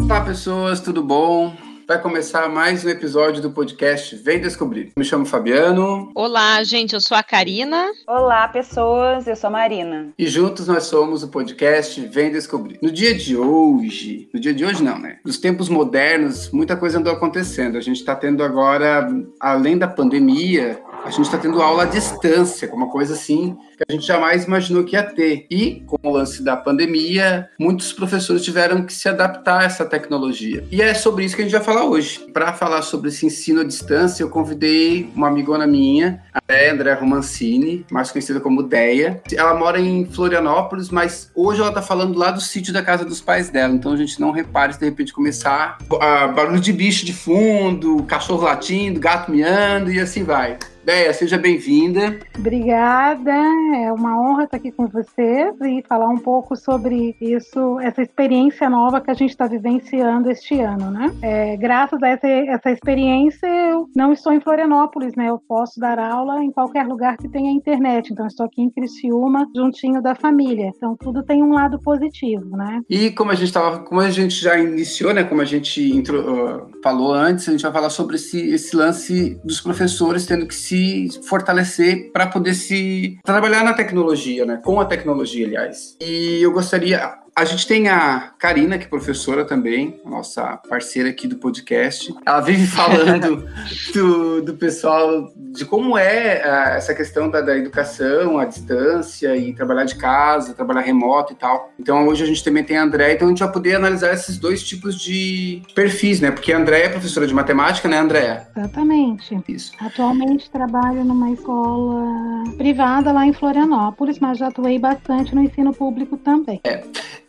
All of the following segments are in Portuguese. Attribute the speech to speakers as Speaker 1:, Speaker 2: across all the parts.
Speaker 1: Olá, pessoas, tudo bom? Vai começar mais um episódio do podcast Vem Descobrir. Me chamo Fabiano.
Speaker 2: Olá, gente, eu sou a Karina.
Speaker 3: Olá, pessoas, eu sou a Marina.
Speaker 1: E juntos nós somos o podcast Vem Descobrir. No dia de hoje, no dia de hoje não, né? Nos tempos modernos, muita coisa andou acontecendo. A gente está tendo agora, além da pandemia, a gente está tendo aula à distância, uma coisa assim que a gente jamais imaginou que ia ter. E, com o lance da pandemia, muitos professores tiveram que se adaptar a essa tecnologia. E é sobre isso que a gente vai falar hoje. Para falar sobre esse ensino à distância, eu convidei uma amigona minha, a André Romancini, mais conhecida como Deia. Ela mora em Florianópolis, mas hoje ela está falando lá do sítio da casa dos pais dela. Então a gente não repare se de repente começar a barulho de bicho de fundo, cachorro latindo, gato miando e assim vai. Deia, seja bem-vinda.
Speaker 4: Obrigada, é uma honra estar aqui com vocês e falar um pouco sobre isso, essa experiência nova que a gente está vivenciando este ano, né? É, graças a essa, essa experiência, eu não estou em Florianópolis, né? Eu posso dar aula em qualquer lugar que tenha internet, então estou aqui em Criciúma, juntinho da família. Então tudo tem um lado positivo, né?
Speaker 1: E como a gente tava, como a gente já iniciou, né? Como a gente intro, uh, falou antes, a gente vai falar sobre esse, esse lance dos professores tendo que se se fortalecer para poder se trabalhar na tecnologia, né? Com a tecnologia, aliás. E eu gostaria, a gente tem a Karina, que é professora também, nossa parceira aqui do podcast. Ela vive falando do, do pessoal, de como é uh, essa questão da, da, educação à distância e trabalhar de casa, trabalhar remoto e tal. Então hoje a gente também tem a André, então a gente vai poder analisar esses dois tipos de perfis, né? Porque a André é professora de matemática, né, André?
Speaker 4: Exatamente. Isso. Atualmente trabalho numa escola privada lá em Florianópolis, mas já atuei bastante no ensino público também.
Speaker 1: É.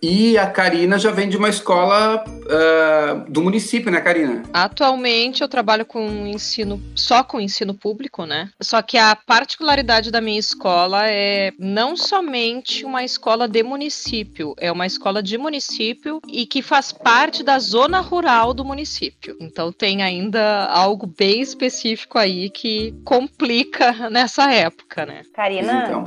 Speaker 1: E a Karina já vem de uma escola uh, do município, né, Karina?
Speaker 2: Atualmente eu trabalho com ensino, só com ensino público, né? Só que a particularidade da minha escola é não somente uma escola de município, é uma escola de município e que faz parte da zona rural do município. Então tem ainda algo bem específico aí que complica nessa época, né?
Speaker 3: Karina. Então.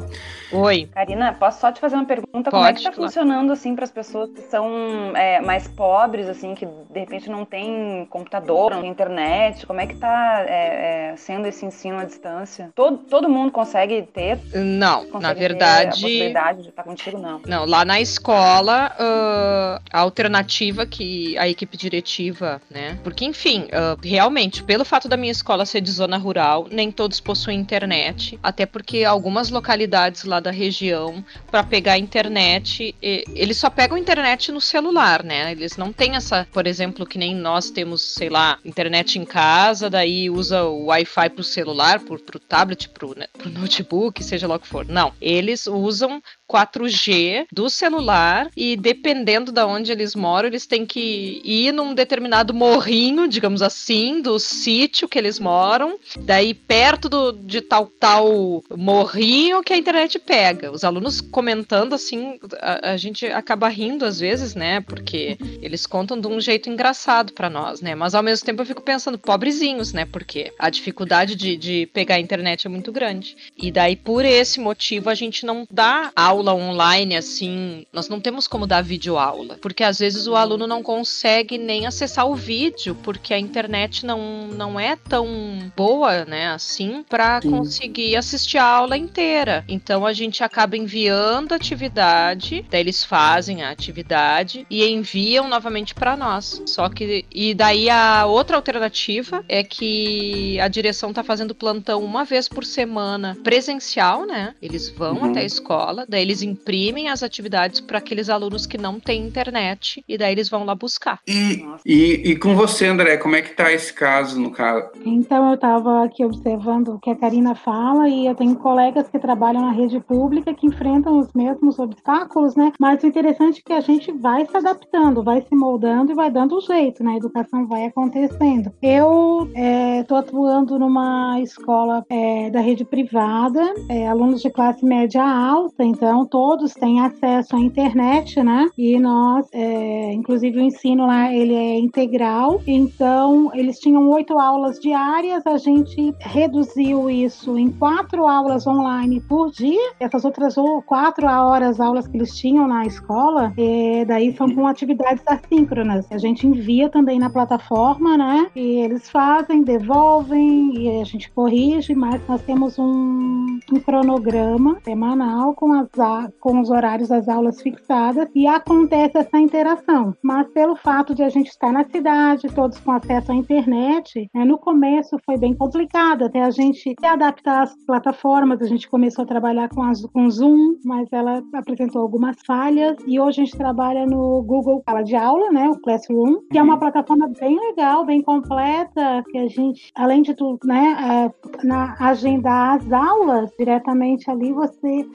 Speaker 3: Oi. Karina, posso só te fazer uma pergunta? Pode, Como é que tá claro. funcionando assim para as pessoas que são é, mais pobres, assim, que de repente não tem computador, não tem internet? Como é que tá é, é, sendo esse ensino à distância? Todo, todo mundo consegue ter?
Speaker 2: Não, consegue na verdade. a
Speaker 3: possibilidade de estar contigo, não.
Speaker 2: Não, lá na escola, uh, a alternativa que a equipe diretiva, né? Porque, enfim, uh, realmente, pelo fato da minha escola ser de zona rural, nem todos possuem internet, até porque algumas localidades lá da região para pegar internet, eles só pegam a internet no celular, né? Eles não têm essa, por exemplo, que nem nós temos, sei lá, internet em casa, daí usa o Wi-Fi pro celular, pro, pro tablet, pro, né, pro notebook, seja lá o que for. Não, eles usam 4G do celular e dependendo de onde eles moram, eles têm que ir num determinado morrinho, digamos assim, do sítio que eles moram, daí perto do, de tal tal morrinho que a internet pega. Os alunos comentando assim, a, a gente acaba rindo às vezes, né? Porque eles contam de um jeito engraçado para nós, né? Mas ao mesmo tempo eu fico pensando, pobrezinhos, né? Porque a dificuldade de, de pegar a internet é muito grande. E daí, por esse motivo, a gente não dá aula online, assim, nós não temos como dar vídeo aula, porque às vezes o aluno não consegue nem acessar o vídeo, porque a internet não, não é tão boa, né, assim, para conseguir assistir a aula inteira. Então a gente acaba enviando atividade, daí eles fazem a atividade e enviam novamente para nós. Só que e daí a outra alternativa é que a direção tá fazendo plantão uma vez por semana presencial, né? Eles vão uhum. até a escola, daí eles imprimem as atividades para aqueles alunos que não têm internet e daí eles vão lá buscar.
Speaker 1: E, e, e, com você, André, como é que tá esse caso, no caso?
Speaker 4: Então, eu estava aqui observando o que a Karina fala e eu tenho colegas que trabalham na rede pública que enfrentam os mesmos obstáculos, né? Mas o interessante é que a gente vai se adaptando, vai se moldando e vai dando jeito, né? A educação vai acontecendo. Eu estou é, atuando numa escola é, da rede privada, é, alunos de classe média alta, então, todos têm acesso à internet, né? E nós, é, inclusive o ensino lá, ele é integral. Então, eles tinham oito aulas diárias, a gente reduziu isso em quatro aulas online por dia. Essas outras quatro horas aulas que eles tinham na escola escola, é, daí são com atividades assíncronas. A gente envia também na plataforma, né? E eles fazem, devolvem e a gente corrige, mas nós temos um, um cronograma semanal com, as, com os horários das aulas fixadas e acontece essa interação. Mas pelo fato de a gente estar na cidade, todos com acesso à internet, né, no começo foi bem complicado até a gente se adaptar às plataformas. A gente começou a trabalhar com, as, com Zoom, mas ela apresentou algumas falhas e hoje a gente trabalha no Google Sala de Aula, né, o Classroom, que é uma plataforma bem legal, bem completa, que a gente, além de tudo, né, é, na agendar as aulas diretamente ali, você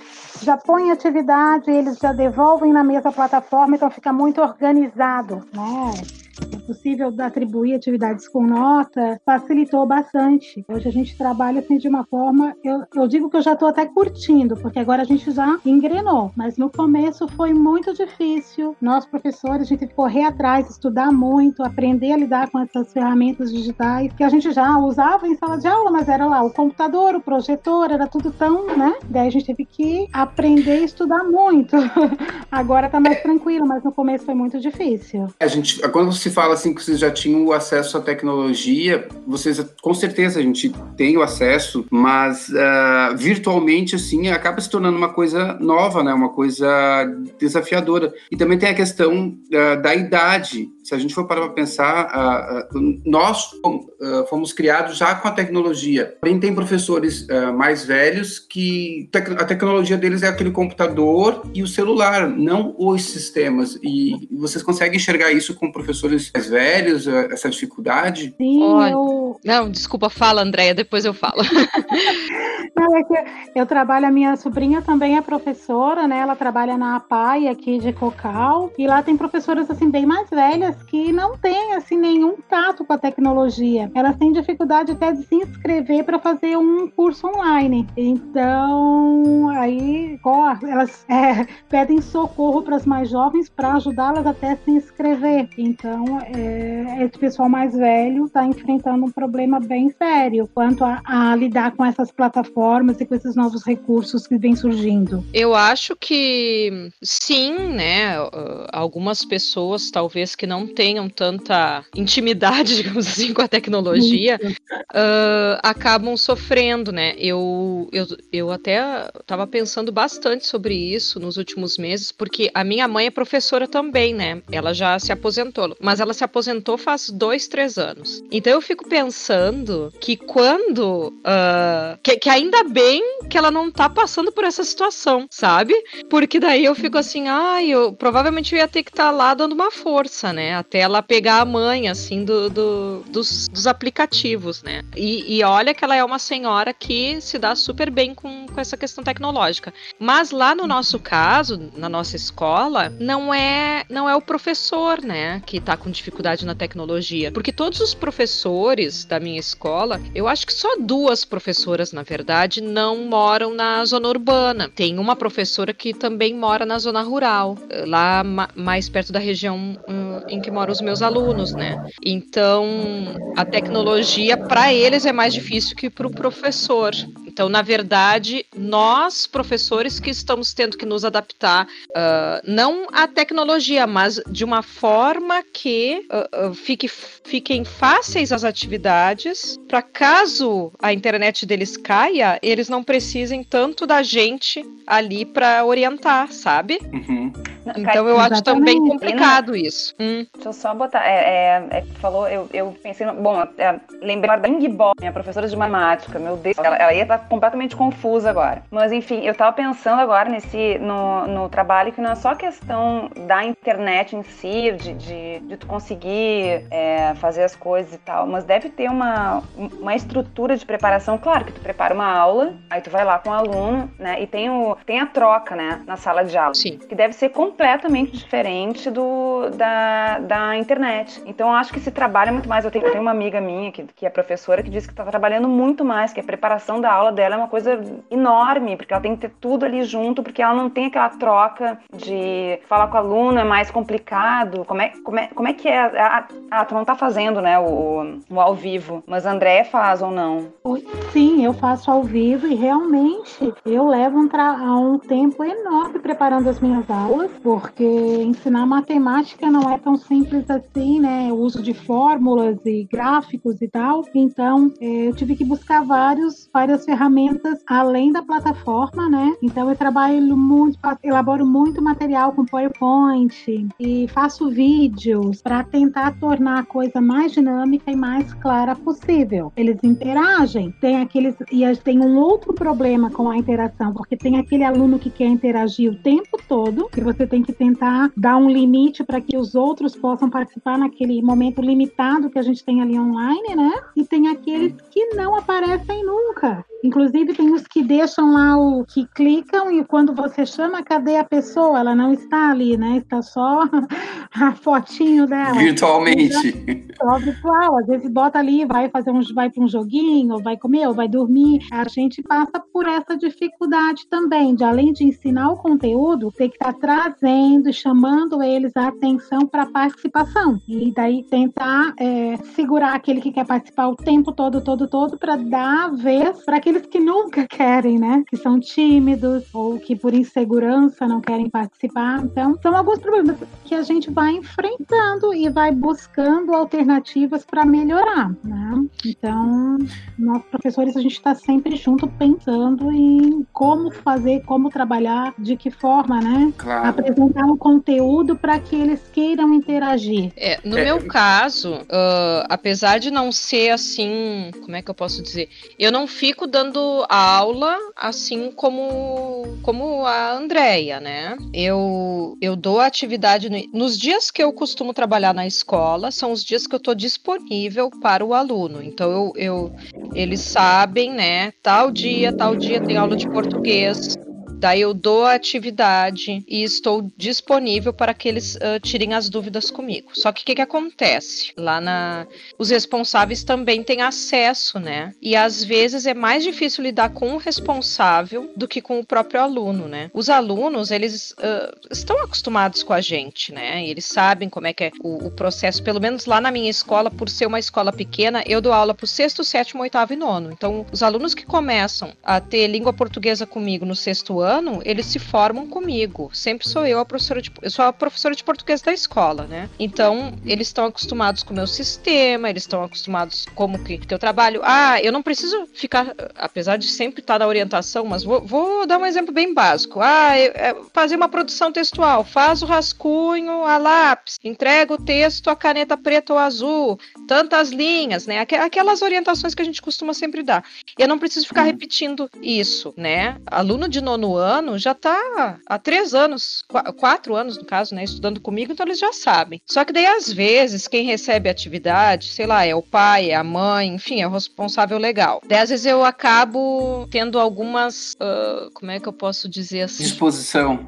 Speaker 4: já põe atividade, eles já devolvem na mesma plataforma, então fica muito organizado, né? É possível atribuir atividades com nota, facilitou bastante. Hoje a gente trabalha assim de uma forma, eu, eu digo que eu já estou até curtindo, porque agora a gente já engrenou, mas no começo foi muito difícil. Nós, professores, a gente teve que correr atrás, estudar muito, aprender a lidar com essas ferramentas digitais que a gente já usava em sala de aula, mas era lá o computador, o projetor, era tudo tão, né? Daí a gente teve que aprender e estudar muito. agora está mais tranquilo, mas no começo foi muito difícil.
Speaker 1: A gente, quando se fala assim que vocês já tinham o acesso à tecnologia, vocês com certeza a gente tem o acesso, mas uh, virtualmente assim acaba se tornando uma coisa nova, né? Uma coisa desafiadora. E também tem a questão uh, da idade. Se a gente for parar para pensar, uh, nós fomos criados já com a tecnologia. Porém, tem professores mais velhos que a tecnologia deles é aquele computador e o celular, não os sistemas. E vocês conseguem enxergar isso com professores mais velhos, essa dificuldade?
Speaker 2: Sim, eu... Não, desculpa, fala, Andréia, depois eu falo.
Speaker 4: É eu trabalho, a minha sobrinha também é professora, né? Ela trabalha na APAI aqui de Cocal, e lá tem professoras assim bem mais velhas que não têm assim nenhum tato com a tecnologia. Elas têm dificuldade até de se inscrever para fazer um curso online. Então, aí elas é, pedem socorro para as mais jovens para ajudá-las até se inscrever. Então, é, esse pessoal mais velho está enfrentando um problema bem sério quanto a, a lidar com essas plataformas plataformas e com esses novos recursos que vêm surgindo?
Speaker 2: Eu acho que sim, né? Algumas pessoas, talvez que não tenham tanta intimidade, digamos assim, com a tecnologia, uh, acabam sofrendo, né? Eu, eu, eu até estava pensando bastante sobre isso nos últimos meses, porque a minha mãe é professora também, né? Ela já se aposentou, mas ela se aposentou faz dois, três anos. Então eu fico pensando que quando. Uh, que, que ainda bem que ela não tá passando por essa situação, sabe? Porque daí eu fico assim, ai, ah, eu provavelmente eu ia ter que estar tá lá dando uma força, né? Até ela pegar a mãe, assim, do, do dos, dos, aplicativos, né? E, e, olha que ela é uma senhora que se dá super bem com, com essa questão tecnológica. Mas lá no nosso caso, na nossa escola, não é, não é o professor, né, que tá com dificuldade na tecnologia. Porque todos os professores da minha escola, eu acho que só duas professoras, na verdade, verdade, não moram na zona urbana. Tem uma professora que também mora na zona rural, lá mais perto da região hum, em que moram os meus alunos, né? Então, a tecnologia para eles é mais difícil que para o professor. Então, na verdade, nós, professores, que estamos tendo que nos adaptar, uh, não à tecnologia, mas de uma forma que uh, uh, fique, fiquem fáceis as atividades, para caso a internet deles caia, eles não precisem tanto da gente ali para orientar, sabe? Uhum. Então eu acho também complicado isso. Hum.
Speaker 3: Deixa eu só botar. É, é, é falou, eu, eu pensei. No, bom, é, lembrei da Ingbo, minha professora de matemática. Meu Deus, ela, ela ia estar completamente confusa agora. Mas enfim, eu tava pensando agora nesse no, no trabalho que não é só questão da internet em si, de, de, de tu conseguir é, fazer as coisas e tal, mas deve ter uma, uma estrutura de preparação. Claro que tu prepara uma aula, aí tu vai lá com o aluno, né? E tem, o, tem a troca, né? Na sala de aula.
Speaker 2: Sim.
Speaker 3: Que deve ser completamente diferente do da, da internet. Então eu acho que se trabalha muito mais. Eu tenho, eu tenho uma amiga minha que, que é professora que disse que está trabalhando muito mais, que é a preparação da aula dela é uma coisa enorme, porque ela tem que ter tudo ali junto, porque ela não tem aquela troca de falar com o aluno é mais complicado. Como é, como é, como é que é? Ah, ah tu não tá fazendo, né, o, o ao vivo, mas André faz ou não?
Speaker 4: Sim, eu faço ao vivo e realmente eu levo um, um tempo enorme preparando as minhas aulas, porque ensinar matemática não é tão simples assim, né? O uso de fórmulas e gráficos e tal. Então, é, eu tive que buscar vários, várias ferramentas além da plataforma, né? Então, eu trabalho muito, elaboro muito material com PowerPoint e faço vídeos para tentar tornar a coisa mais dinâmica e mais clara possível. Eles interagem, tem aqueles e tem um outro problema com a interação, porque tem aquele aluno que quer interagir o tempo todo, que você tem que tentar dar um limite para que os outros possam participar naquele momento limitado que a gente tem ali online, né? E tem aqueles que não aparecem nunca. Inclusive tem os que deixam lá o que clicam e quando você chama, cadê a pessoa? Ela não está ali, né? Está só a fotinho dela.
Speaker 1: Virtualmente.
Speaker 4: Só virtual. Às vezes bota ali, vai fazer um, vai para um joguinho, vai comer, ou vai dormir. A gente passa por essa dificuldade também, de além de ensinar o conteúdo, ter que estar tá trazendo e chamando eles a atenção para a participação. E daí tentar é, segurar aquele que quer participar o tempo todo, todo, todo, para dar vez para aquele aqueles que nunca querem, né? Que são tímidos ou que por insegurança não querem participar. Então, são alguns problemas que a gente vai enfrentando e vai buscando alternativas para melhorar, né? Então, nós professores a gente está sempre junto pensando em como fazer, como trabalhar, de que forma, né? Claro. Apresentar um conteúdo para que eles queiram interagir.
Speaker 2: É, no é. meu caso, uh, apesar de não ser assim, como é que eu posso dizer? Eu não fico dando dando aula, assim como, como a Andrea, né? Eu, eu dou atividade no, nos dias que eu costumo trabalhar na escola, são os dias que eu estou disponível para o aluno. Então eu, eu eles sabem, né? Tal dia, tal dia tem aula de português Daí eu dou a atividade e estou disponível para que eles uh, tirem as dúvidas comigo. Só que o que, que acontece? Lá na. Os responsáveis também têm acesso, né? E às vezes é mais difícil lidar com o responsável do que com o próprio aluno, né? Os alunos, eles uh, estão acostumados com a gente, né? Eles sabem como é que é o, o, processo. Pelo menos lá na minha escola, por ser uma escola pequena, eu dou aula para o sexto, sétimo, oitavo e nono. Então, os alunos que começam a ter língua portuguesa comigo no sexto ano, ano, eles se formam comigo. Sempre sou eu a professora de, eu sou a professora de português da escola, né? Então, eles estão acostumados com o meu sistema, eles estão acostumados como que, que eu trabalho. Ah, eu não preciso ficar, apesar de sempre estar na orientação, mas vou, vou dar um exemplo bem básico. Ah, eu, é, fazer uma produção textual, faz o rascunho a lápis, entrega o texto a caneta preta ou azul, tantas linhas, né? Aquelas orientações que a gente costuma sempre dar. Eu não preciso ficar repetindo isso, né? Aluno de nono ano já está há três anos, quatro anos no caso, né, estudando comigo, então eles já sabem. Só que daí às vezes quem recebe atividade, sei lá, é o pai, é a mãe, enfim, é o responsável legal. Daí às vezes eu acabo tendo algumas, uh, como é que eu posso dizer assim?
Speaker 1: Disposição.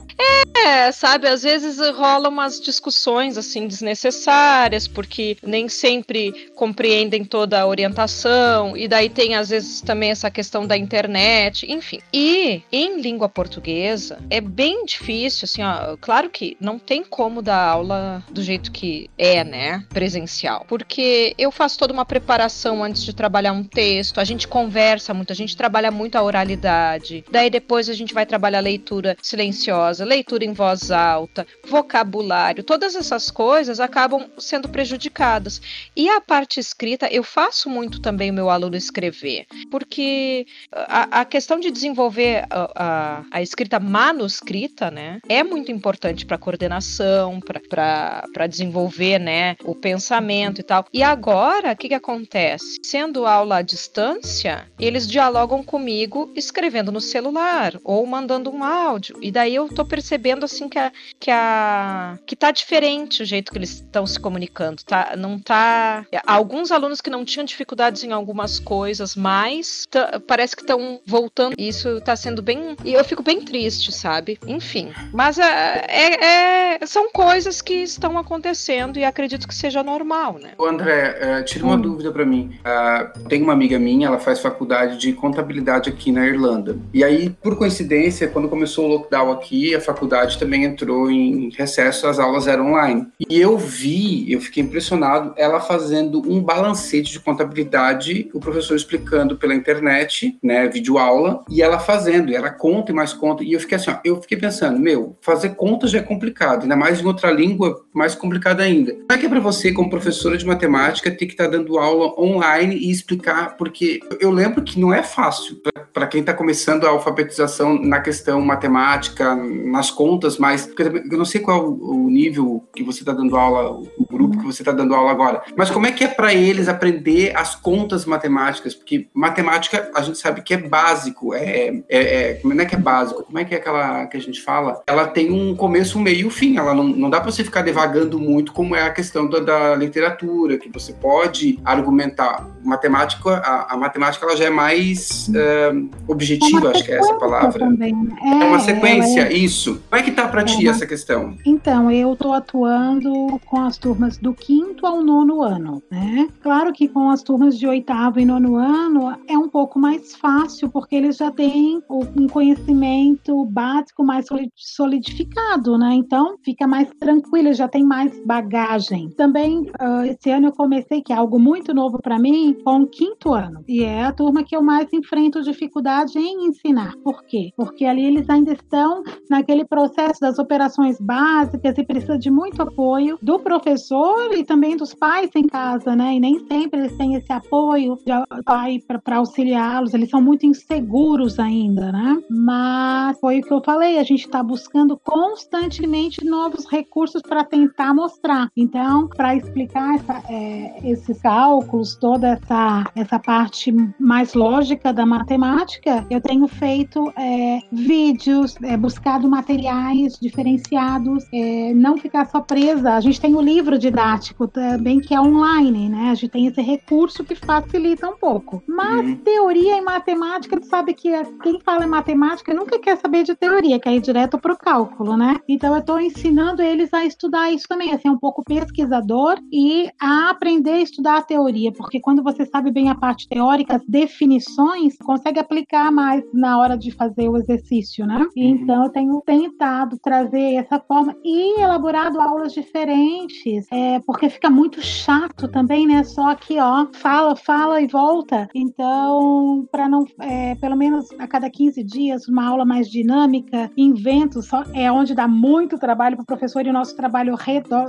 Speaker 2: É, sabe, às vezes rolam umas discussões assim desnecessárias, porque nem sempre compreendem toda a orientação, e daí tem às vezes também essa questão da internet, enfim. E em língua portuguesa é bem difícil, assim, ó. Claro que não tem como dar aula do jeito que é, né? Presencial. Porque eu faço toda uma preparação antes de trabalhar um texto, a gente conversa muito, a gente trabalha muito a oralidade. Daí depois a gente vai trabalhar leitura silenciosa, leitura em voz alta, vocabulário, todas essas coisas acabam sendo prejudicadas. E a parte escrita, eu faço muito também o meu aluno escrever, porque a, a questão de desenvolver a, a, a escrita manuscrita, né, é muito importante para coordenação, para desenvolver, né, o pensamento e tal. E agora, o que, que acontece? Sendo aula à distância, eles dialogam comigo escrevendo no celular ou mandando um áudio. E daí eu tô percebendo assim que a, que a que tá diferente o jeito que eles estão se comunicando, tá? Não tá alguns alunos que não tinham dificuldades em algumas coisas, mas parece que estão voltando. Isso tá sendo bem e eu fico bem triste, sabe? Enfim, mas é, é, é são coisas que estão acontecendo e acredito que seja normal, né?
Speaker 1: André, uh, tira uma hum. dúvida para mim. Uh, tem uma amiga minha, ela faz faculdade de contabilidade aqui na Irlanda. E aí, por coincidência, quando começou o lockdown aqui, a faculdade também entrou em recesso, as aulas eram online. E eu vi, eu fiquei impressionado, ela fazendo um balancete de contabilidade, o professor explicando pela internet, né, vídeo aula, e ela fazendo, e ela conta e mais conta. E eu fiquei assim, ó, eu fiquei pensando, meu, fazer contas já é complicado, ainda mais em outra língua, mais complicado ainda. Como é que é para você, como professora de matemática, ter que estar tá dando aula online e explicar? Porque eu lembro que não é fácil para quem está começando a alfabetização na questão matemática, nas contas, mas eu não sei qual o nível que você está dando aula, grupo que você está dando aula agora, mas como é que é para eles aprender as contas matemáticas? Porque matemática a gente sabe que é básico, é, é, é como é que é básico? Como é que é aquela que a gente fala? Ela tem um começo, um meio e um fim. Ela não, não dá para você ficar devagando muito, como é a questão da, da literatura, que você pode argumentar. Matemática, a, a matemática ela já é mais uh, objetiva, acho que é essa palavra. Também. É, é uma sequência, é... isso. Como é que tá para é ti uma... essa questão?
Speaker 4: Então, eu estou atuando com as turmas do quinto ao nono ano, né? Claro que com as turmas de oitavo e nono ano é um pouco mais fácil, porque eles já têm um conhecimento básico mais solidificado, né? Então, fica mais tranquilo, já tem mais bagagem. Também, uh, esse ano eu comecei, que é algo muito novo para mim, com o quinto ano. E é a turma que eu mais enfrento dificuldade em ensinar. Por quê? Porque ali eles ainda estão naquele processo das operações básicas e precisa de muito apoio do professor e também dos pais em casa, né? E nem sempre eles têm esse apoio de pai para auxiliá-los, eles são muito inseguros ainda, né? Mas foi o que eu falei, a gente está buscando constantemente novos recursos para tentar mostrar. Então, para explicar essa, é, esses cálculos, toda essa, essa parte mais lógica da matemática, eu tenho feito é, vídeos, é, buscado materiais diferenciados, é, não ficar só presa. A gente tem o livro didático também que é online, né? A gente tem esse recurso que facilita um pouco. Mas uhum. teoria em matemática, sabe que quem fala em matemática nunca quer saber de teoria, quer ir direto para o cálculo, né? Então eu estou ensinando eles a estudar isso também, a ser um pouco pesquisador e a aprender a estudar a teoria, porque quando você sabe bem a parte teórica, as definições, consegue aplicar mais na hora de fazer o exercício, né? Uhum. Então eu tenho tentado trazer essa forma e elaborado aulas diferentes, é, porque fica muito chato também, né? Só que, ó, fala, fala e volta. Então, para não, é, pelo menos a cada 15 dias, uma aula mais dinâmica, invento, só é onde dá muito trabalho para o professor e o nosso trabalho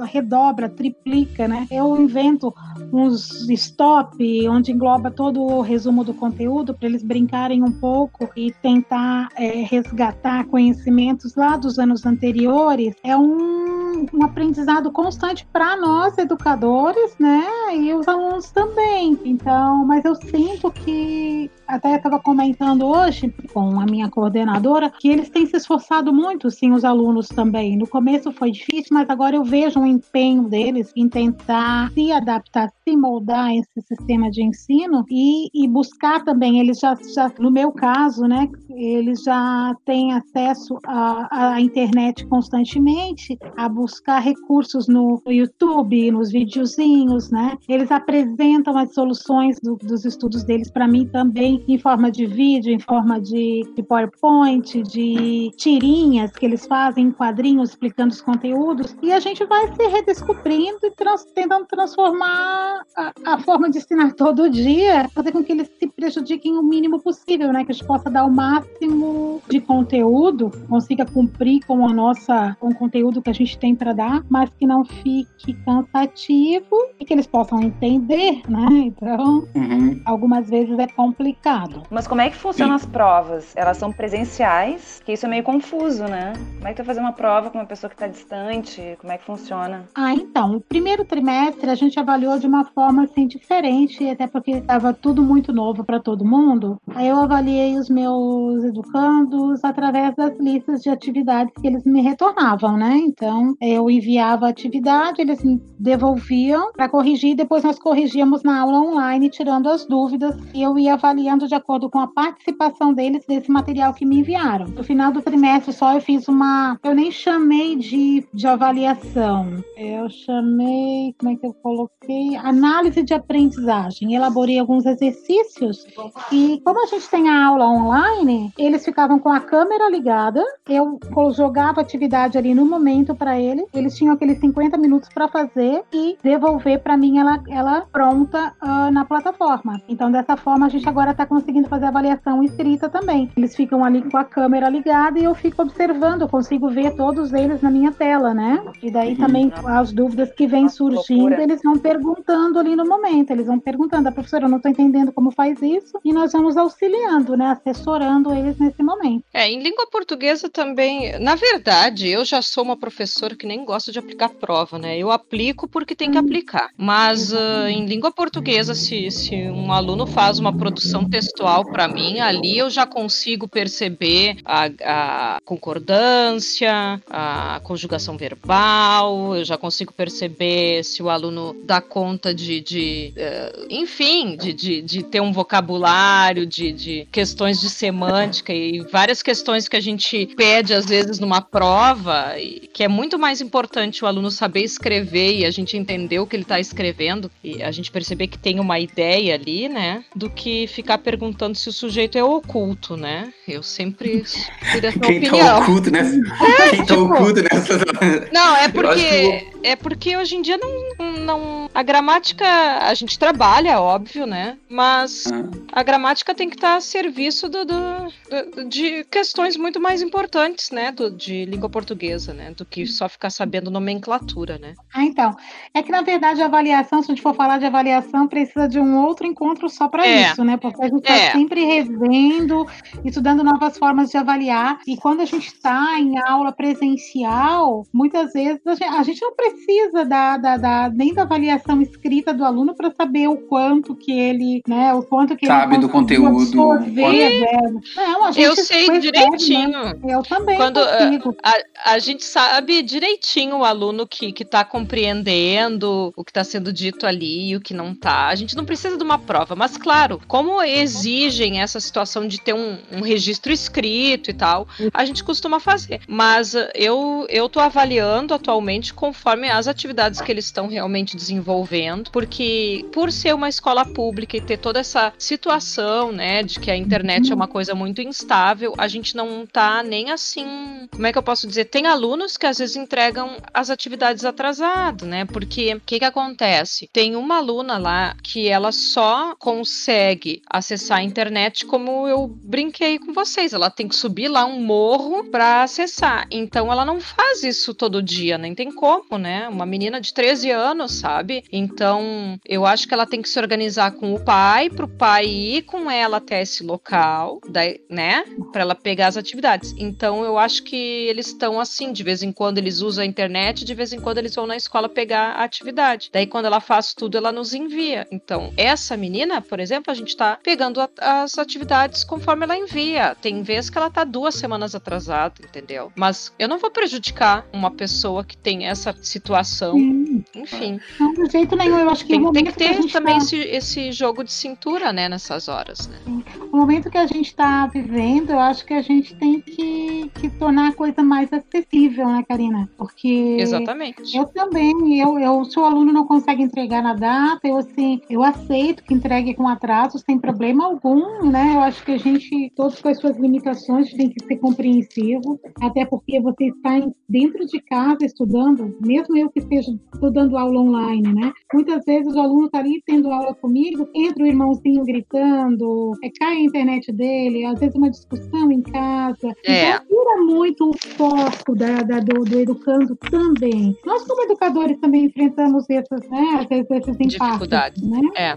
Speaker 4: redobra, triplica, né? Eu invento uns stop, onde engloba todo o resumo do conteúdo, para eles brincarem um pouco e tentar é, resgatar conhecimentos lá dos anos anteriores. É um, um aprendizado constante para nós, educadores, né? E os alunos também. Então, mas eu sinto que até estava comentando hoje com a minha coordenadora que eles têm se esforçado muito, sim, os alunos também. No começo foi difícil, mas agora eu vejo um empenho deles em tentar se adaptar, se moldar a esse sistema de ensino e, e buscar também. Eles já, já, no meu caso, né, eles já têm acesso à, internet constantemente, a buscar recursos no, no YouTube, nos videozinhos, né? Eles apresentam as soluções do, dos estudos deles para mim também em forma de vídeo, em forma de, de PowerPoint, de tirinhas que eles fazem em quadrinhos explicando os conteúdos, e a gente vai se redescobrindo e trans, tentando transformar a, a, forma de ensinar todo dia, fazer com que eles se prejudiquem o mínimo possível, né? Que a gente possa dar o máximo de conteúdo, consiga cumprir com a nossa, com o conteúdo que a gente tem para dar, mas que não fique cansativo e que eles possam entender, né? Então, uhum. algumas vezes é complicado
Speaker 3: Mas como é que funcionam as provas? Elas são presenciais? Que isso é meio confuso, né? Como é que tu vai fazer uma prova com uma pessoa que está distante? Como é que funciona?
Speaker 4: Ah, então, o primeiro trimestre a gente avaliou de uma forma assim diferente, até porque estava tudo muito novo para todo mundo. Aí eu avaliei os meus educandos através das listas de atividades que eles me retornavam, né? Então, eu enviava a atividade, eles me devolviam para corrigir, depois nós corrigíamos na aula online, tirando as dúvidas, e eu ia avaliando de acordo com a participação deles desse material que me enviaram. No final do trimestre só eu fiz uma, eu nem chamei de, de avaliação, eu chamei, como é que eu coloquei? Análise de aprendizagem. Elaborei alguns exercícios e como a gente tem a aula online, eles ficavam com a câmera ligada, eu jogava atividade ali no momento para eles, eles tinham aqueles 50 minutos para fazer e devolver para mim ela, ela pronta uh, na plataforma. Então, dessa forma, a gente agora está conseguindo fazer avaliação escrita também. Eles ficam ali com a câmera ligada e eu fico observando, eu consigo ver todos eles na minha tela, né? E daí uhum. também as dúvidas que vêm surgindo, eles vão perguntando ali no momento, eles vão perguntando, a professora, eu não estou entendendo como faz isso, e nós vamos auxiliando, né? Assessorando eles nesse momento.
Speaker 2: É, em língua portuguesa também, na verdade, eu já sou uma professora que nem gosta de aplicar prova, né? Eu aplico porque tem que hum. aplicar. Mas uh, em língua portuguesa, se, se um aluno faz uma produção textual para mim, ali eu já consigo perceber a, a concordância, a conjugação verbal, eu já consigo perceber se o aluno dá conta de, de uh, enfim, de, de, de, ter um vocabulário, de, de questões de semântica e várias questões que a gente pede às vezes numa prova, que é muito mais importante o aluno saber escrever e a gente entender o que ele está escrevendo e a gente perceber que tem uma ideia ali, né? Do que ficar perguntando se o sujeito é oculto, né? Eu sempre fui dessa
Speaker 1: Quem
Speaker 2: tá opinião.
Speaker 1: Tá oculto, né? É, Quem tá tipo, tá oculto nessa.
Speaker 2: Não, é porque. É porque hoje em dia não, não. A gramática a gente trabalha, óbvio, né? Mas ah. a gramática tem que estar tá a serviço do, do, do, de questões muito mais importantes, né? Do, de língua portuguesa, né? Do que só ficar sabendo nomenclatura, né?
Speaker 4: Ah, então. É que, na verdade, a avaliação, se a gente for falar de avaliação, precisa de um outro encontro só para é. isso, né? Porque a gente está é. sempre revendo, estudando novas formas de avaliar. E quando a gente está em aula presencial, muitas vezes a gente, a gente não precisa da, da, da, nem da avaliação escrita do aluno para saber o quanto que ele, né? O quanto que
Speaker 1: sabe do conteúdo. Quanto...
Speaker 2: Não, a gente eu sei percebe, direitinho. Né?
Speaker 4: Eu também.
Speaker 2: Quando consigo. a, a gente sabe direitinho o aluno que está compreendendo o que está sendo dito ali e o que não está. A gente não precisa de uma prova, mas claro, como exigem essa situação de ter um, um registro escrito e tal, a gente costuma fazer. Mas uh, eu eu tô avaliando atualmente conforme as atividades que eles estão realmente desenvolvendo, porque por ser uma escola pública e ter toda essa situação, né, de que a internet é uma coisa muito instável, a gente não tá nem assim, como é que eu posso dizer? Tem alunos que às vezes entregam as atividades atrasado, né? Porque o que que acontece? Tem uma aluna lá que ela só consegue acessar a internet como eu brinquei com vocês, ela tem que subir lá um morro para acessar. Então ela não faz isso todo dia, nem tem como, né? Uma menina de 13 anos, sabe? Então eu acho que ela tem que se organizar com o pai, pro pai ir com ela até esse local, daí, né? Para ela pegar as atividades. Então eu acho que eles estão assim, de vez em quando eles usam a internet, de vez em quando eles vão na escola pegar a atividade. Daí quando ela faz tudo, ela nos envia. Então, essa menina, por exemplo, a gente tá pegando a, as atividades conforme ela envia. Tem vezes que ela tá duas semanas atrasada, entendeu? Mas eu não vou prejudicar uma pessoa que tem essa situação. Sim. Enfim.
Speaker 4: Não, de jeito nenhum. Eu acho que
Speaker 2: tem, tem que ter que também tá... esse, esse jogo de cintura, né, nessas horas, né?
Speaker 4: Sim. O momento que a gente está vivendo, eu acho que a gente tem que, que tornar a coisa mais acessível, né, Karina? Porque.
Speaker 2: Exatamente.
Speaker 4: Eu também, eu, eu, se o aluno não consegue entregar na data, eu assim, eu aceito que entregue com atraso sem problema algum, né? Eu acho que a gente, todos com as suas limitações, tem que ser compreensivo, até porque você está dentro de casa estudando, mesmo eu que esteja estudando aula online, né? Muitas vezes o aluno está ali tendo aula comigo, entra o irmãozinho gritando, é, cai a internet dele, às vezes uma discussão em casa.
Speaker 2: É.
Speaker 4: Então, tira muito o foco da, da do, do, educando também. Nós, como educadores, também enfrentamos essas, né, esses, esses
Speaker 2: dificuldades. Né? É. é.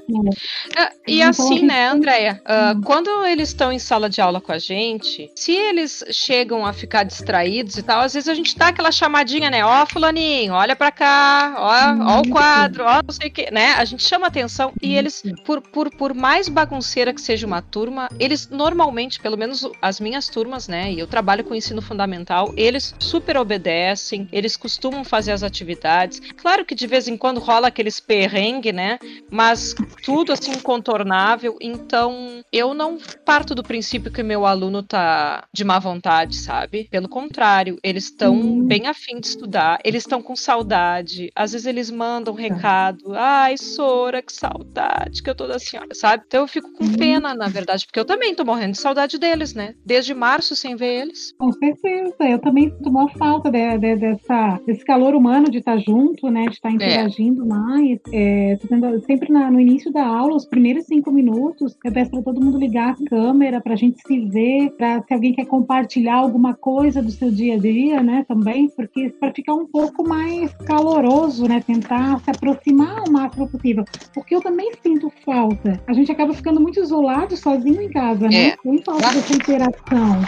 Speaker 2: E então, assim, né, Andréia, uh, quando eles estão em sala de aula com a gente, se eles chegam a ficar distraídos e tal, às vezes a gente dá aquela chamadinha, né? Ó, oh, fulaninho, olha pra cá, ó, ó o quadro, ó, não sei o que, né? A gente chama atenção e eles, por, por, por mais bagunceira que seja uma turma, eles normalmente, pelo menos as minhas turmas, né? E eu trabalho com ensino fundamental, eles super obedecem, eles costumam fazer as atividades. Claro que de vez em quando rola aqueles perrengue, né? Mas tudo assim incontornável. Então, eu não parto do princípio que meu aluno tá de má vontade, sabe? Pelo contrário, eles estão hum. bem afim de estudar, eles estão com saudade. Às vezes eles mandam um tá. recado: "Ai, Sora, que saudade que eu tô da senhora", sabe? Então eu fico com pena, na verdade, porque eu também tô morrendo de saudade deles, né? Desde março sem ver eles.
Speaker 4: Com certeza. Eu também sinto uma falta de, de, dessa, desse calor humano de estar junto, né? De estar é. interagindo é. mais. É, sempre na, no início da aula, os primeiros cinco minutos, eu peço para todo mundo ligar a câmera para a gente se ver, para se alguém quer compartilhar alguma coisa do seu dia a dia, né? Também, porque para ficar um pouco mais caloroso, né? Tentar se aproximar o máximo possível. Porque eu também sinto falta. A gente acaba ficando muito isolado, sozinho em casa, né? É. Tem falta dessa interação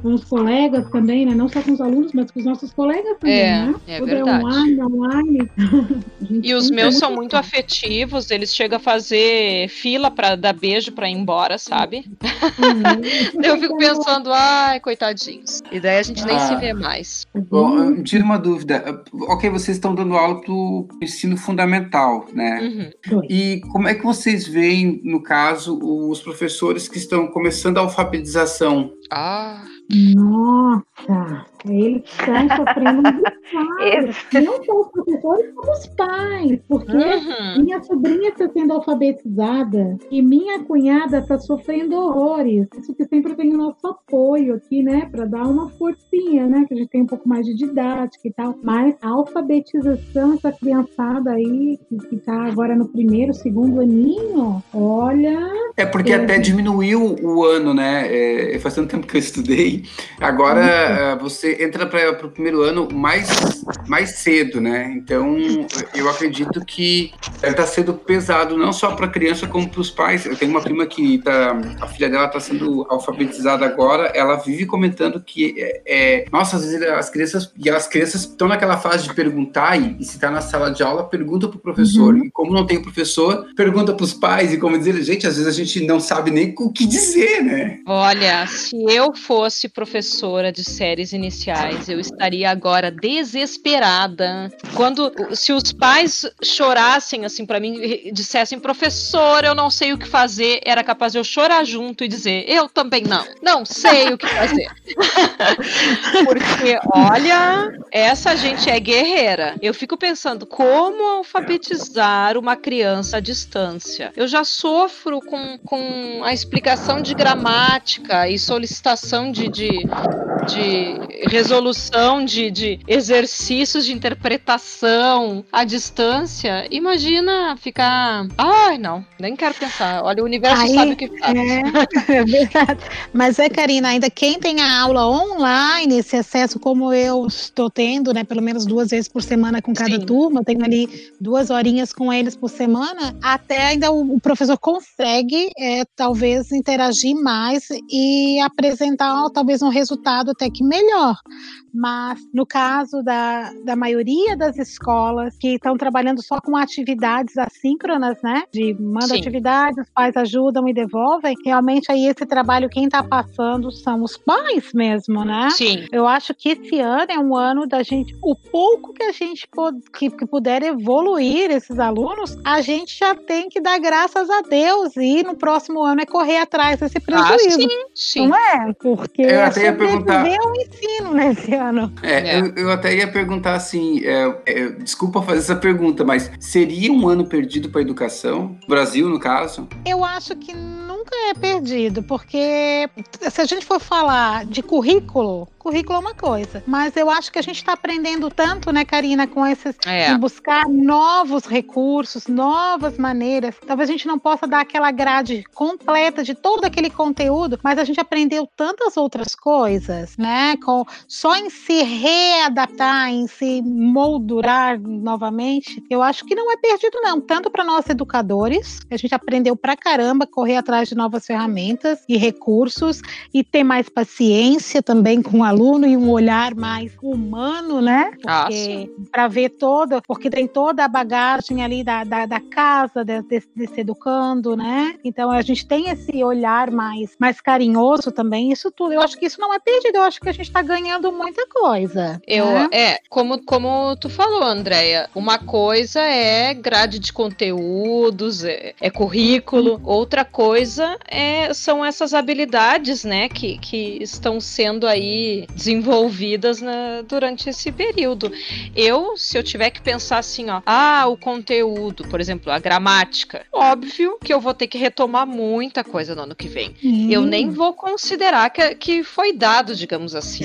Speaker 4: com os colegas também, né? Não só com os alunos, mas com os nossos colegas também,
Speaker 2: é,
Speaker 4: né?
Speaker 2: É Tudo é verdade.
Speaker 4: é online, online.
Speaker 2: e os meus são muito afetivos, eles chegam a fazer fila para dar beijo para ir embora, sabe? Uhum. eu fico pensando, ai, coitadinhos. E daí a gente nem ah, se vê mais.
Speaker 1: Bom, tira uma dúvida. Ok, vocês estão dando aula pro ensino fundamental, né? Uhum. E como é que vocês veem, no caso, os professores que estão começando a alfabetização?
Speaker 2: Ah.
Speaker 4: Nossa, eles estão sofrendo muito Não só os professores, como os pais. Porque uhum. minha sobrinha está sendo alfabetizada e minha cunhada está sofrendo horrores. Isso que sempre tem o nosso apoio aqui, né? Para dar uma forcinha, né? Que a gente tem um pouco mais de didática e tal. Mas a alfabetização, essa criançada aí, que está agora no primeiro, segundo aninho, olha.
Speaker 1: É porque é... até diminuiu o ano, né? É, faz tanto tempo que eu estudei Agora uhum. você entra para o primeiro ano mais, mais cedo, né? Então eu acredito que está sendo pesado não só para a criança como para os pais. Eu tenho uma prima que tá, a filha dela está sendo alfabetizada agora. Ela vive comentando que é, é, nossa, às vezes as crianças e as crianças estão naquela fase de perguntar e, e se está na sala de aula pergunta para o professor uhum. e como não tem o professor pergunta para os pais e como dizer gente às vezes a gente não sabe nem o que dizer, né?
Speaker 2: Olha, se eu fosse fosse professora de séries iniciais, eu estaria agora desesperada. Quando se os pais chorassem assim para mim, dissessem professora, eu não sei o que fazer, era capaz de eu chorar junto e dizer eu também não, não sei o que fazer. Porque olha, essa gente é guerreira. Eu fico pensando como alfabetizar uma criança à distância. Eu já sofro com, com a explicação de gramática e solicitação de, de, de resolução de, de exercícios de interpretação à distância, imagina ficar. Ai, não, nem quero pensar. Olha, o universo Aí, sabe o que faz.
Speaker 4: É, é verdade. Mas é, Karina, ainda quem tem a aula online, esse acesso, como eu estou tendo, né, pelo menos duas vezes por semana com cada Sim. turma, tenho ali duas horinhas com eles por semana, até ainda o, o professor consegue, é, talvez, interagir mais e apresentar talvez um resultado até que melhor. Mas no caso da, da maioria das escolas que estão trabalhando só com atividades assíncronas, né? De manda Sim. atividades, os pais ajudam e devolvem, realmente aí esse trabalho quem está passando são os pais mesmo, né?
Speaker 2: Sim.
Speaker 4: Eu acho que esse ano é um ano da gente, o pouco que a gente pode, que, que puder evoluir esses alunos, a gente já tem que dar graças a Deus e no próximo ano é correr atrás desse ah, prejuízo. Ah, sim, sim. Não é? Porque
Speaker 1: eu até ia perguntar.
Speaker 4: o ensino nesse ano
Speaker 1: É, é. Eu, eu, até ia perguntar assim, é, é, desculpa fazer essa pergunta, mas seria um ano perdido para a educação? Brasil, no caso?
Speaker 4: Eu acho que nunca é perdido, porque se a gente for falar de currículo, currículo é uma coisa, mas eu acho que a gente está aprendendo tanto, né, Karina, com esses é. buscar novos recursos, novas maneiras. Talvez a gente não possa dar aquela grade completa de todo aquele conteúdo, mas a gente aprendeu tantas outras coisas, né? Com só em se readaptar, em se moldurar novamente, eu acho que não é perdido não, tanto para nós educadores, a gente aprendeu pra caramba correr atrás de novas ferramentas e recursos e ter mais paciência também com o aluno e um olhar mais humano, né?
Speaker 2: Ah,
Speaker 4: para ver toda, porque tem toda a bagagem ali da, da, da casa desse, desse educando, né? Então a gente tem esse olhar mais, mais carinhoso também. Isso tudo, eu acho que isso não é perdido. Eu acho que a gente está ganhando muita coisa.
Speaker 2: Eu né? é como como tu falou, Andréia. Uma coisa é grade de conteúdos, é, é currículo. Outra coisa é, são essas habilidades, né, que, que estão sendo aí desenvolvidas na, durante esse período. Eu, se eu tiver que pensar assim, ó, ah, o conteúdo, por exemplo, a gramática, óbvio que eu vou ter que retomar muita coisa no ano que vem. Eu nem vou considerar que, que foi dado, digamos assim,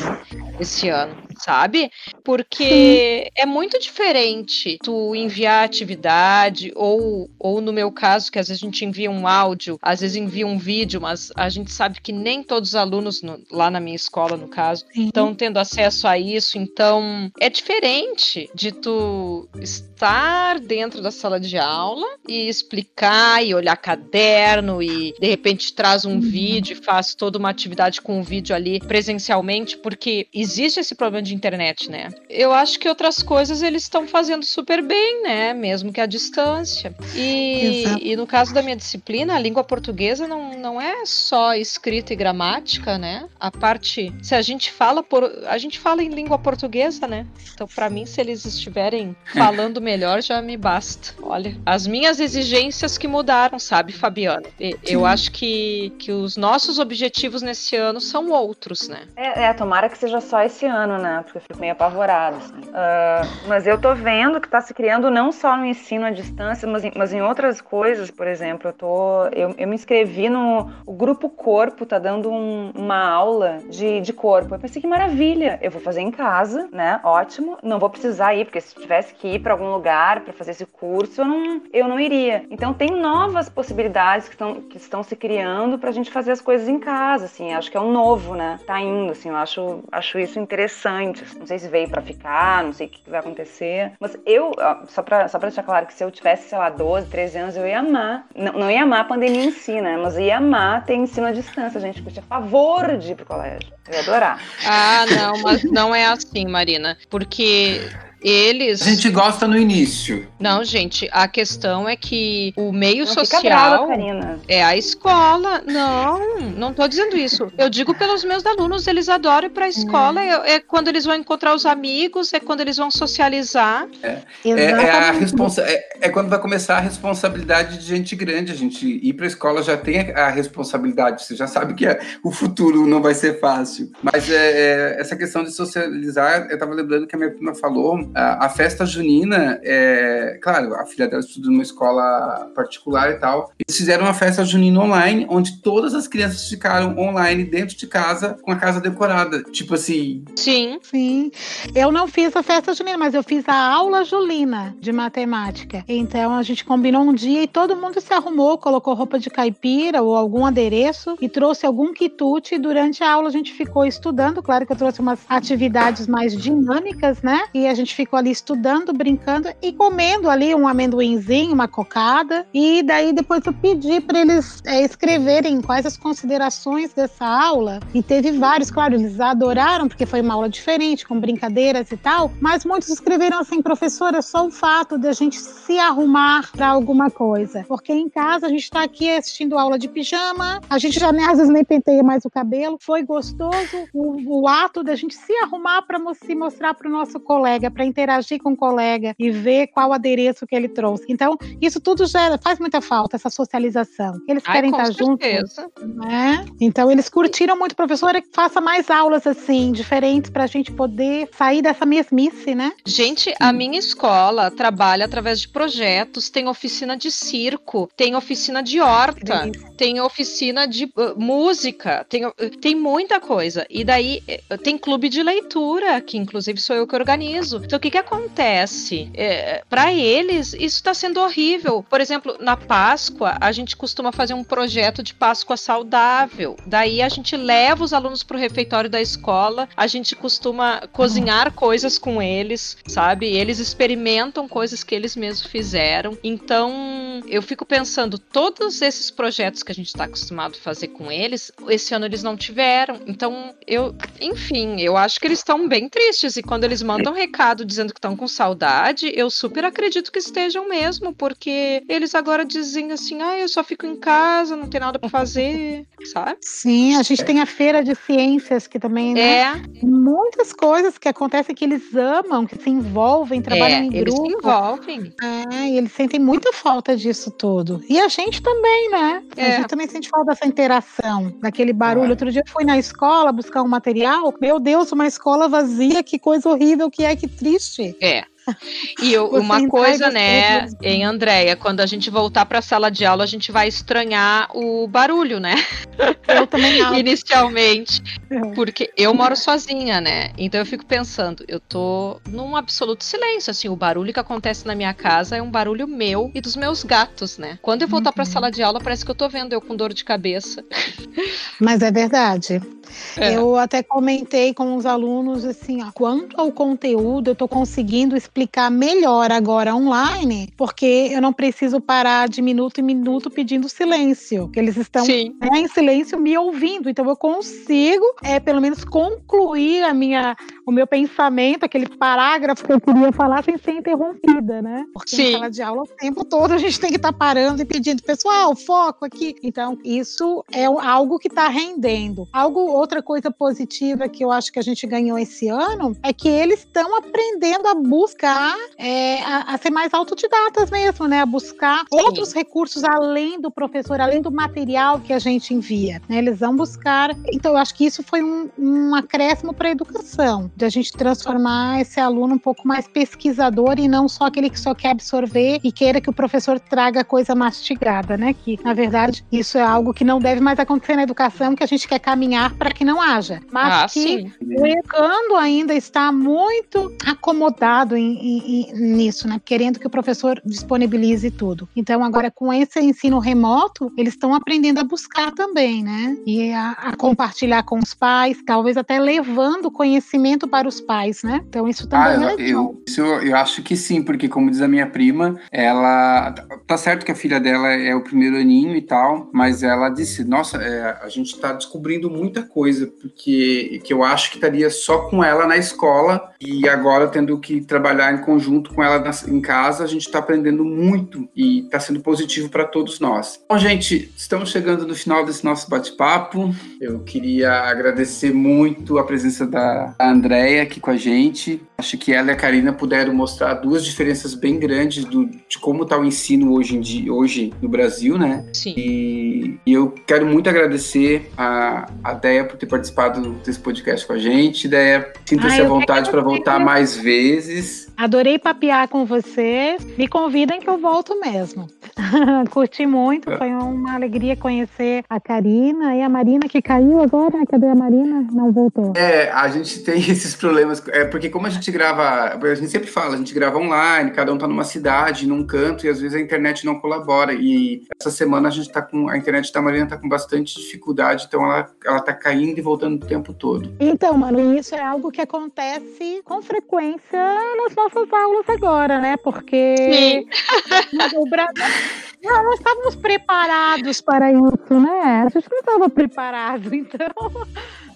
Speaker 2: esse ano, sabe? Porque Sim. é muito diferente tu enviar atividade, ou, ou no meu caso, que às vezes a gente envia um áudio, às vezes envia um vídeo, mas a gente sabe que nem todos os alunos, no, lá na minha escola, no caso, estão tendo acesso a isso, então é diferente de tu estar dentro da sala de aula e explicar e olhar caderno e de repente traz um uhum. vídeo e faz toda uma atividade com o um vídeo ali presencialmente, porque existe esse problema de internet, né? Eu acho que outras coisas eles estão fazendo super bem, né? Mesmo que à distância. E, e no caso da minha disciplina, a língua portuguesa não, não é só escrita e gramática, né? A parte. Se a gente fala por, a gente fala em língua portuguesa, né? Então, para mim, se eles estiverem falando melhor, já me basta. Olha, as minhas exigências que mudaram, sabe, Fabiana? Eu acho que, que os nossos objetivos nesse ano são outros, né?
Speaker 3: É, é tomara que seja só esse ano, né? Porque eu fico meio apavorada. Assim. Uh, mas eu tô vendo que tá se criando não só no ensino à distância, mas em, mas em outras coisas, por exemplo, eu tô. Eu, eu me inscrevi no. Grupo Corpo tá dando um, uma aula de, de corpo. Eu pensei que maravilha, eu vou fazer em casa, né? Ótimo. Não vou precisar ir, porque se tivesse que ir para algum lugar para fazer esse curso, eu não, eu não iria. Então tem novas possibilidades que estão, que estão se criando para a gente fazer as coisas em casa, assim. Acho que é um novo, né? Tá indo, assim. Eu acho, acho isso interessante. Não sei se veio para ficar, não sei o que vai acontecer. Mas eu, só para só pra deixar claro que se eu tivesse, sei lá, 12, 13 anos, eu ia amar. Não, não ia amar a pandemia em si, né? Mas ia amar ter ensino à distância, gente. Porque eu tinha favor de ir pro colégio. Eu ia adorar.
Speaker 2: Ah, não, mas não é assim, Marina. Porque eles.
Speaker 1: A gente gosta no início.
Speaker 2: Não, gente, a questão é que o meio não social. Brava, é a escola. Não, não tô dizendo isso. Eu digo pelos meus alunos, eles adoram ir pra escola. É, é quando eles vão encontrar os amigos, é quando eles vão socializar.
Speaker 1: É, é, é a responsa é, é, quando vai começar a responsabilidade de gente grande. A gente ir pra escola já tem a responsabilidade. Você já sabe que é, o futuro não vai ser fácil. Mas é, é essa questão de socializar, eu tava lembrando que a minha prima falou a, a, festa junina, é, claro, a filha dela estuda numa escola particular e tal. Eles fizeram uma festa junina online, onde todas as crianças ficaram online dentro de casa, com a casa decorada. Tipo assim.
Speaker 2: Sim.
Speaker 4: Sim. Eu não fiz a festa junina, mas eu fiz a aula julina de matemática. Então a gente combinou um dia e todo mundo se arrumou, colocou roupa de caipira ou algum adereço e trouxe algum quitute. E durante a aula a gente ficou estudando. Claro que eu trouxe umas atividades mais dinâmicas, né? E a gente ficou ali estudando, brincando e comendo ali um amendoinzinho, uma cocada. E daí depois eu pedi para eles é, escreverem quais as considerações dessa aula. E teve vários, claro, eles adoraram, porque foi uma aula diferente, com brincadeiras e tal. Mas muitos escreveram assim, professora, só o fato de a gente se arrumar para alguma coisa. Porque em casa a gente está aqui assistindo aula de pijama, a gente já às vezes nem penteia mais o cabelo. Foi gostoso o, o ato da gente se arrumar para se mostrar para o nosso colega, para interagir com o colega e ver qual adereço que ele trouxe. Então, isso tudo já faz muita falta, essa socialização. Eles Ai, querem estar juntos. Né? Então, eles curtiram muito, professora, que faça mais aulas assim, diferentes, para a gente poder sair dessa mesmice, né?
Speaker 2: Gente, a minha escola trabalha através de projetos, tem oficina de circo, tem oficina de horta, tem oficina de uh, música, tem, uh, tem muita coisa. E daí uh, tem clube de leitura, que inclusive sou eu que organizo. Então, o que, que acontece? É, para eles, isso está sendo horrível. Por exemplo, na Páscoa, a gente costuma fazer um projeto de Páscoa saudável. Daí a gente leva os alunos para o refeitório da escola, a gente costuma cozinhar coisas com eles, sabe? Eles experimentam coisas que eles mesmos fizeram. Então, eu fico pensando, todos esses projetos que a gente está acostumado a fazer com eles, esse ano eles não tiveram. Então, eu, enfim, eu acho que eles estão bem tristes. E quando eles mandam um recado dizendo que estão com saudade, eu super acredito que estejam mesmo, porque eles agora dizem assim: ah, eu só fico em casa, não tem nada para fazer, sabe?
Speaker 4: Sim, a gente tem a feira de ciências que também, né? É. Muitas coisas que acontecem que eles amam, que se envolvem, trabalham é, em
Speaker 2: eles
Speaker 4: grupo.
Speaker 2: Eles se envolvem.
Speaker 4: É, e eles sentem muita falta disso tudo. E a gente também, né? É. A gente também sente falta dessa interação, daquele barulho. Outro dia eu fui na escola buscar um material. Meu Deus, uma escola vazia, que coisa horrível que é, que triste.
Speaker 2: É. E eu, uma coisa, né, em Andréia, quando a gente voltar para a sala de aula, a gente vai estranhar o barulho, né?
Speaker 4: Eu também não.
Speaker 2: Inicialmente. É. Porque eu moro sozinha, né? Então eu fico pensando, eu tô num absoluto silêncio, assim, o barulho que acontece na minha casa é um barulho meu e dos meus gatos, né? Quando eu voltar uhum. para a sala de aula, parece que eu tô vendo eu com dor de cabeça.
Speaker 4: Mas é verdade. É. Eu até comentei com os alunos assim, ó, quanto ao conteúdo eu tô conseguindo explicar explicar melhor agora online, porque eu não preciso parar de minuto em minuto pedindo silêncio, que eles estão né, em silêncio me ouvindo, então eu consigo, é, pelo menos concluir a minha, o meu pensamento, aquele parágrafo que eu queria falar sem ser interrompida, né? Porque Sim. na sala de aula o tempo todo a gente tem que estar tá parando e pedindo, pessoal, foco aqui. Então isso é algo que está rendendo. Algo outra coisa positiva que eu acho que a gente ganhou esse ano é que eles estão aprendendo a buscar buscar é, a, a, ser mais autodidatas mesmo, né? A buscar Sim. outros recursos além do professor, além do material que a gente envia. Né? Eles vão buscar. Então, eu acho que isso foi um, um acréscimo para a educação, de a gente transformar esse aluno um pouco mais pesquisador e não só aquele que só quer absorver e queira que o professor traga coisa mastigada, né? Que, na verdade, isso é algo que não deve mais acontecer na educação, que a gente quer caminhar para que não haja. Mas ah, que sim. o educando ainda está muito acomodado em, nisso, né? Querendo que o professor disponibilize tudo. Então, agora com esse ensino remoto, eles estão aprendendo a buscar também, né? E a, a, compartilhar com os pais, talvez até levando conhecimento para os pais, né? Então, isso também
Speaker 1: ah, é eu, isso eu acho que sim, porque como diz a minha prima, ela tá certo que a filha dela é o primeiro aninho e tal, mas ela disse, nossa, é, a gente está descobrindo muita coisa, porque que eu acho que estaria só com ela na escola e agora tendo que trabalhar trabalhar em conjunto com ela em casa, a gente está aprendendo muito e está sendo positivo para todos nós. Bom, gente, estamos chegando no final desse nosso bate-papo. Eu queria agradecer muito a presença da Andréia aqui com a gente. Acho que ela e a Karina puderam mostrar duas diferenças bem grandes do, de como está o ensino hoje em dia, hoje no Brasil, né?
Speaker 2: Sim.
Speaker 1: E, e eu quero muito agradecer a, a Deia por ter participado desse podcast com a gente. Deia, sinta-se à vontade para voltar mais vezes.
Speaker 4: Adorei papear com vocês. Me convidem que eu volto mesmo. Curti muito, foi uma alegria conhecer a Karina e a Marina que caiu agora. Cadê a Marina? Não voltou.
Speaker 1: É, a gente tem esses problemas. É porque como a gente grava, a gente sempre fala, a gente grava online, cada um tá numa cidade, num canto, e às vezes a internet não colabora. E essa semana a gente tá com. A internet da Marina tá com bastante dificuldade, então ela, ela tá caindo e voltando o tempo todo.
Speaker 4: Então, mano, isso é algo que acontece com frequência nas nossas nossas aulas agora, né? Porque
Speaker 2: Sim.
Speaker 4: o Brasil. Não, nós estávamos preparados para isso, né? A gente não estava preparado, então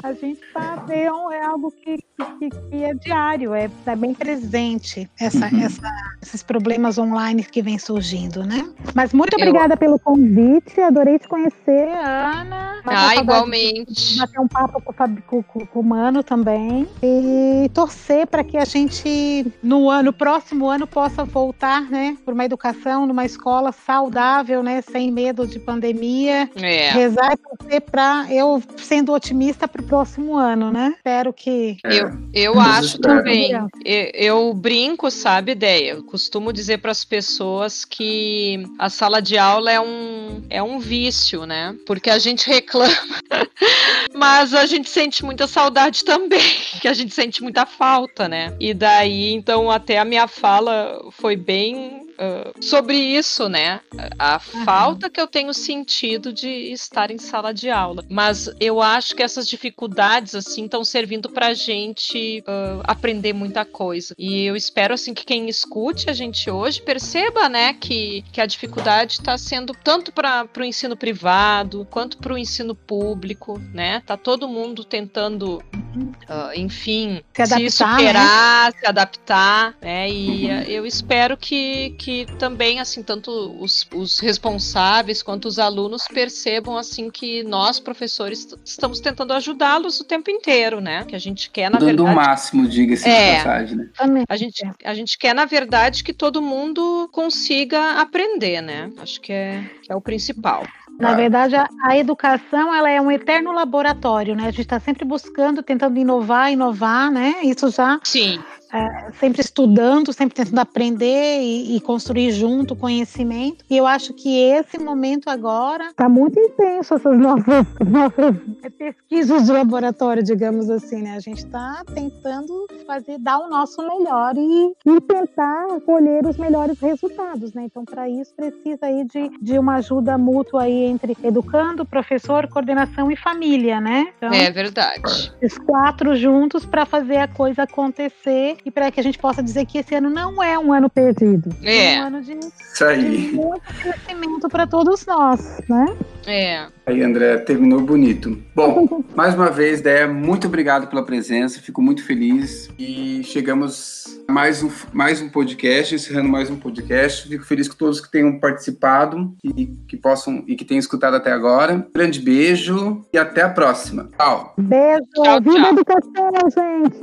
Speaker 4: a gente está é, algo que, que, que, é diário, é, é bem presente essa, uhum. essa, esses problemas online que vem surgindo, né? Mas muito obrigada Eu... pelo convite, adorei te conhecer, Ana.
Speaker 2: Ah, igualmente.
Speaker 4: Bater um papo com, com, com, o Mano também e torcer para que a gente no ano, no próximo ano possa voltar, né, por uma educação numa escola saudável, né, sem medo de pandemia. É. Rezar e torcer para eu sendo otimista para o próximo ano, né? Espero que.
Speaker 2: É. Eu, eu acho também. Eu, eu, brinco, sabe, ideia. Eu costumo dizer para as pessoas que a sala de aula é um, é um vício, né? Porque a gente reclama, mas a gente sente muita saudade também, que a gente sente muita falta, né? E daí, então, até a minha fala foi bem uh, sobre isso, né? A uhum. falta que eu tenho sentido de estar em sala de aula. Mas eu acho que essas dificuldades, assim, estão servindo pra gente uh, aprender muita coisa. E eu espero, assim, que quem escute a gente hoje perceba, né, que, que a dificuldade está sendo tanto para o ensino privado quanto para o ensino público, né? Tá todo mundo tentando, uh, enfim, se, adaptar, se superar, né? se adaptar, né? E eu espero que, que também, assim, tanto os, os responsáveis quanto os alunos percebam, assim, que nós, professores, estamos tentando ajudá-los o tempo inteiro, né? Que a gente quer, na
Speaker 1: Dando
Speaker 2: verdade...
Speaker 1: o máximo, diga-se é, de passagem, né?
Speaker 2: A gente, a gente quer, na verdade, que todo mundo consiga aprender, né? Acho que é, que é o principal.
Speaker 4: Na verdade, a, a, educação ela é um eterno laboratório, né? A gente está sempre buscando, tentando inovar, inovar, né? Isso já
Speaker 2: Sim
Speaker 4: é, sempre estudando, sempre tentando aprender e, e, construir junto conhecimento. E eu acho que esse momento agora está muito intenso, essas nossas, nossas pesquisas de laboratório, digamos assim, né? A gente está tentando fazer, dar o nosso melhor e, e, tentar colher os melhores resultados, né? Então, para isso, precisa aí de, de uma ajuda mútua aí entre educando, professor, coordenação e família, né?
Speaker 2: Então, é verdade.
Speaker 4: Os quatro juntos para fazer a coisa acontecer e para que a gente possa dizer que esse ano não é um ano perdido.
Speaker 2: É.
Speaker 4: É um ano de,
Speaker 1: Isso aí.
Speaker 4: de muito crescimento para todos nós, né?
Speaker 2: É.
Speaker 1: Aí, André, terminou bonito. Bom, mais uma vez, Déia, muito obrigado pela presença, fico muito feliz e chegamos a mais um, mais um podcast, encerrando mais um podcast. Fico feliz com todos que tenham participado e que possam e que tenham escutado até agora. Grande beijo e até a próxima. Tchau.
Speaker 4: Beijo, tchau, viva tchau. educação, gente.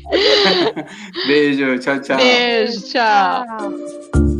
Speaker 1: beijo, tchau, tchau.
Speaker 2: Beijo, tchau. tchau.